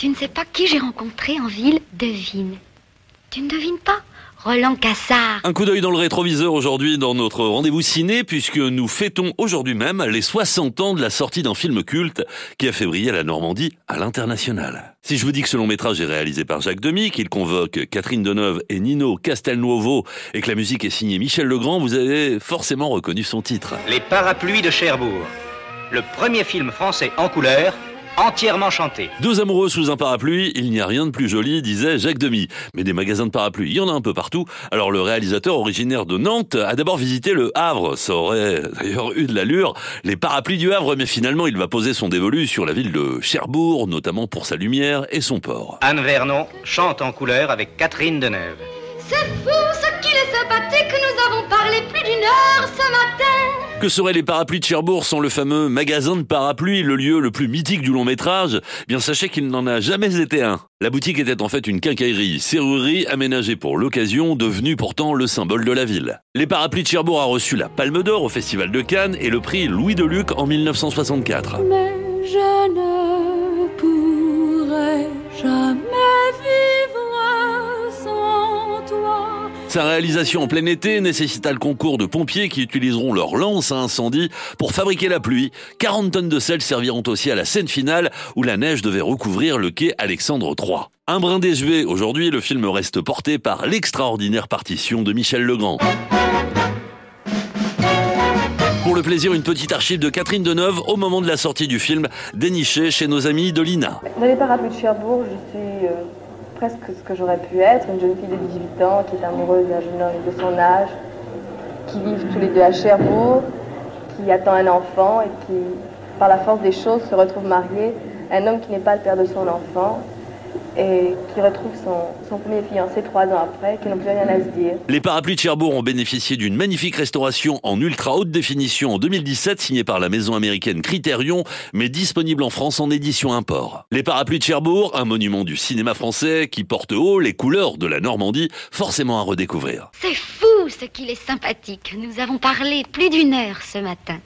Tu ne sais pas qui j'ai rencontré en ville Devine. Tu ne devines pas Roland Cassard. Un coup d'œil dans le rétroviseur aujourd'hui dans notre rendez-vous ciné puisque nous fêtons aujourd'hui même les 60 ans de la sortie d'un film culte qui a fait briller la Normandie à l'international. Si je vous dis que ce long métrage est réalisé par Jacques Demy, qu'il convoque Catherine Deneuve et Nino Castelnuovo et que la musique est signée Michel Legrand, vous avez forcément reconnu son titre. Les parapluies de Cherbourg. Le premier film français en couleur entièrement chanté. Deux amoureux sous un parapluie, il n'y a rien de plus joli, disait Jacques Demy. Mais des magasins de parapluies, il y en a un peu partout. Alors le réalisateur originaire de Nantes a d'abord visité le Havre. Ça aurait d'ailleurs eu de l'allure. Les parapluies du Havre, mais finalement il va poser son dévolu sur la ville de Cherbourg, notamment pour sa lumière et son port. Anne Vernon chante en couleur avec Catherine Deneuve. C'est fou Que seraient les parapluies de Cherbourg sans le fameux magasin de parapluies, le lieu le plus mythique du long métrage? Bien sachez qu'il n'en a jamais été un. La boutique était en fait une quincaillerie, serrurerie aménagée pour l'occasion, devenue pourtant le symbole de la ville. Les parapluies de Cherbourg a reçu la Palme d'Or au Festival de Cannes et le prix Louis de Luc en 1964. Mais je Sa réalisation en plein été nécessita le concours de pompiers qui utiliseront leurs lances à incendie pour fabriquer la pluie. 40 tonnes de sel serviront aussi à la scène finale où la neige devait recouvrir le quai Alexandre III. Un brin désuet, aujourd'hui le film reste porté par l'extraordinaire partition de Michel Legrand. Pour le plaisir, une petite archive de Catherine Deneuve au moment de la sortie du film, dénichée chez nos amis de l'INA. Parapluies de Cherbourg, euh, presque ce que j'aurais pu être, une jeune fille de 18 ans qui est amoureuse d'un jeune homme de son âge, qui vivent tous les deux à Cherbourg, qui attend un enfant et qui, par la force des choses, se retrouve mariée à un homme qui n'est pas le père de son enfant et qui retrouve son, premier fiancé trois ans après, qui n'ont plus rien à se dire. Les parapluies de Cherbourg ont bénéficié d'une magnifique restauration en ultra haute définition en 2017, signée par la maison américaine Criterion, mais disponible en France en édition import. Les parapluies de Cherbourg, un monument du cinéma français qui porte haut les couleurs de la Normandie, forcément à redécouvrir. C'est fou ce qu'il est sympathique. Nous avons parlé plus d'une heure ce matin.